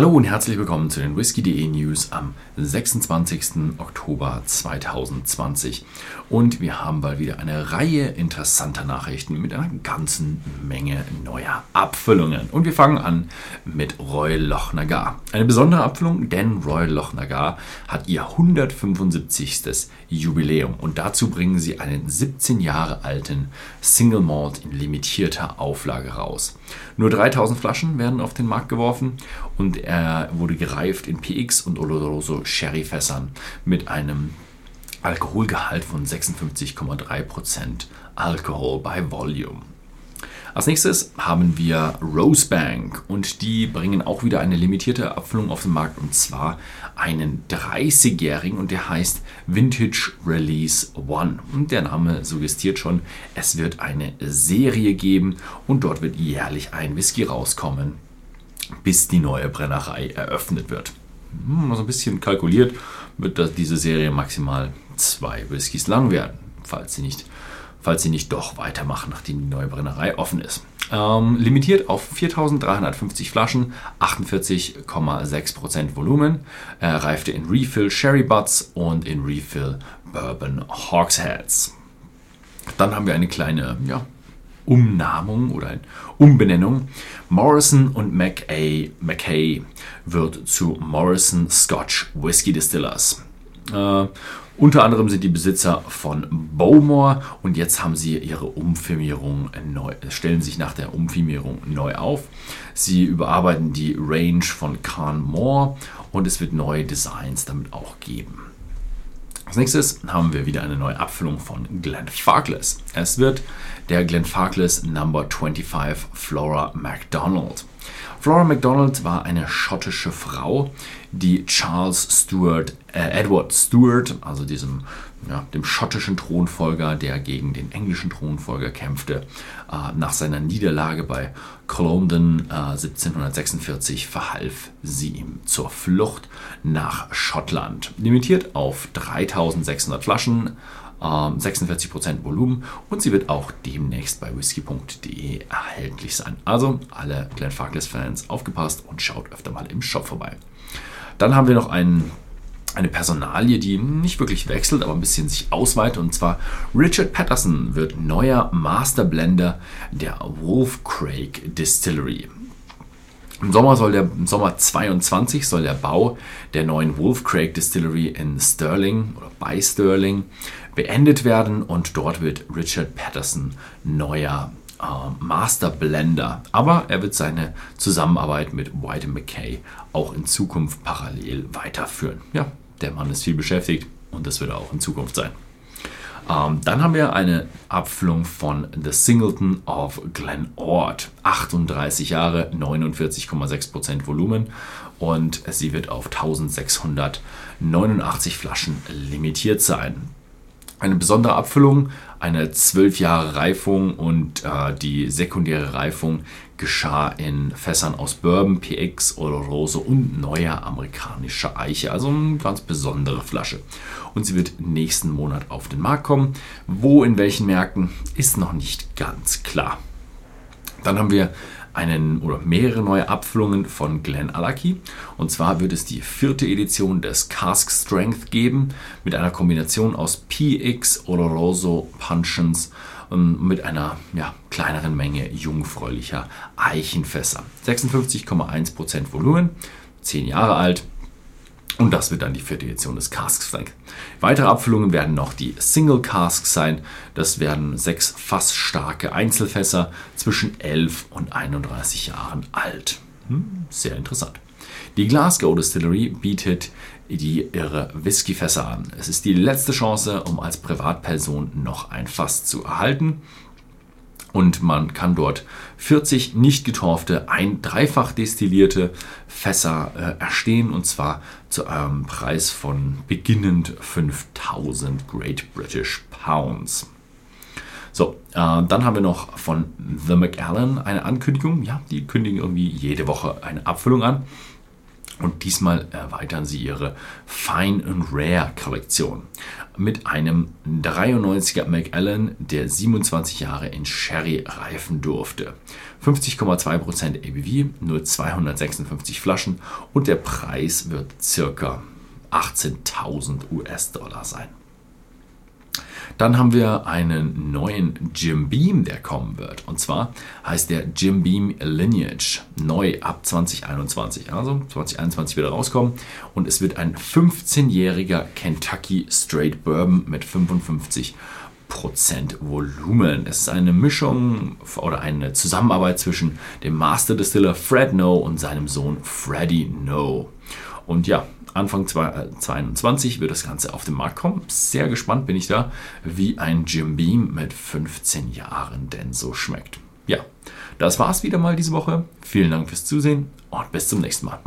Hallo und herzlich willkommen zu den Whisky.de News am 26. Oktober 2020. Und wir haben bald wieder eine Reihe interessanter Nachrichten mit einer ganzen Menge neuer Abfüllungen. Und wir fangen an mit Royal Loch Nagar. Eine besondere Abfüllung, denn Royal Loch Nagar hat ihr 175. Jubiläum. Und dazu bringen sie einen 17 Jahre alten Single Malt in limitierter Auflage raus. Nur 3000 Flaschen werden auf den Markt geworfen und er wurde gereift in PX und Oloroso Sherryfässern mit einem Alkoholgehalt von 56,3% Alkohol bei Volume. Als nächstes haben wir Rosebank und die bringen auch wieder eine limitierte Abfüllung auf den Markt und zwar einen 30-jährigen und der heißt Vintage Release One. Und der Name suggestiert schon, es wird eine Serie geben und dort wird jährlich ein Whisky rauskommen, bis die neue Brennerei eröffnet wird. Hm, so ein bisschen kalkuliert wird diese Serie maximal zwei Whiskys lang werden, falls sie nicht falls sie nicht doch weitermachen, nachdem die neue Brennerei offen ist. Ähm, limitiert auf 4350 Flaschen, 48,6% Volumen, äh, reifte in Refill Sherry Butts und in Refill Bourbon Hawksheads. Dann haben wir eine kleine ja, Umnamung oder eine Umbenennung. Morrison und McKay, McKay wird zu Morrison Scotch Whisky Distillers. Äh, unter anderem sind die Besitzer von Bowmore und jetzt haben sie ihre Umfirmierung neu, stellen sich nach der Umfirmierung neu auf. Sie überarbeiten die Range von Khan Moore und es wird neue Designs damit auch geben. Als nächstes haben wir wieder eine neue Abfüllung von Glenfarclas. Es wird der Glenfarclas Number 25 Flora MacDonald. Flora MacDonald war eine schottische Frau, die Charles Stuart, äh, Edward Stuart, also diesem, ja, dem schottischen Thronfolger, der gegen den englischen Thronfolger kämpfte, äh, nach seiner Niederlage bei Culloden äh, 1746 verhalf sie ihm zur Flucht nach Schottland. Limitiert auf 3600 Flaschen 46% ähm, Volumen und sie wird auch demnächst bei whisky.de erhältlich sein. Also alle Glenfarclas-Fans aufgepasst und schaut öfter mal im Shop vorbei. Dann haben wir noch einen eine Personalie, die nicht wirklich wechselt, aber ein bisschen sich ausweitet. Und zwar Richard Patterson wird neuer Masterblender der Wolf Craig Distillery. Im Sommer soll der im Sommer 22 soll der Bau der neuen Wolf Craig Distillery in Stirling oder bei Stirling beendet werden und dort wird Richard Patterson neuer äh, Master Blender. Aber er wird seine Zusammenarbeit mit White McKay auch in Zukunft parallel weiterführen. Ja, der Mann ist viel beschäftigt und das wird er auch in Zukunft sein. Ähm, dann haben wir eine Abfüllung von The Singleton of Glen Ord. 38 Jahre, 49,6% Volumen und sie wird auf 1689 Flaschen limitiert sein. Eine besondere Abfüllung, eine 12 Jahre Reifung und äh, die sekundäre Reifung geschah in Fässern aus Bourbon, PX, Oloroso und neuer amerikanischer Eiche. Also eine ganz besondere Flasche. Und sie wird nächsten Monat auf den Markt kommen. Wo, in welchen Märkten, ist noch nicht ganz klar. Dann haben wir einen oder mehrere neue Abfüllungen von Glen Alaki. Und zwar wird es die vierte Edition des Cask Strength geben mit einer Kombination aus PX, Oloroso, Puncheons ähm, mit einer ja, kleineren Menge jungfräulicher Eichenfässer. 56,1% Volumen, 10 Jahre alt. Und das wird dann die vierte Edition des Casks sein. Weitere Abfüllungen werden noch die Single Casks sein. Das werden sechs fassstarke Einzelfässer zwischen 11 und 31 Jahren alt. Hm, sehr interessant. Die Glasgow Distillery bietet die ihre Whiskyfässer an. Es ist die letzte Chance, um als Privatperson noch ein Fass zu erhalten. Und man kann dort 40 nicht getorfte, ein dreifach destillierte Fässer äh, erstehen und zwar zu einem Preis von beginnend 5000 Great British Pounds. So, äh, dann haben wir noch von The McAllen eine Ankündigung. Ja, die kündigen irgendwie jede Woche eine Abfüllung an. Und diesmal erweitern sie ihre Fine and Rare Kollektion mit einem 93er Macallan, der 27 Jahre in Sherry reifen durfte. 50,2% ABV, nur 256 Flaschen und der Preis wird circa 18.000 US-Dollar sein. Dann haben wir einen neuen Jim Beam, der kommen wird. Und zwar heißt der Jim Beam Lineage neu ab 2021. Also 2021 wieder rauskommen. Und es wird ein 15-jähriger Kentucky Straight Bourbon mit 55 Prozent Volumen. Es ist eine Mischung oder eine Zusammenarbeit zwischen dem Master Distiller Fred No und seinem Sohn Freddie No. Und ja, Anfang 2022 äh, wird das Ganze auf den Markt kommen. Sehr gespannt bin ich da, wie ein Jim Beam mit 15 Jahren denn so schmeckt. Ja, das war's wieder mal diese Woche. Vielen Dank fürs Zusehen und bis zum nächsten Mal.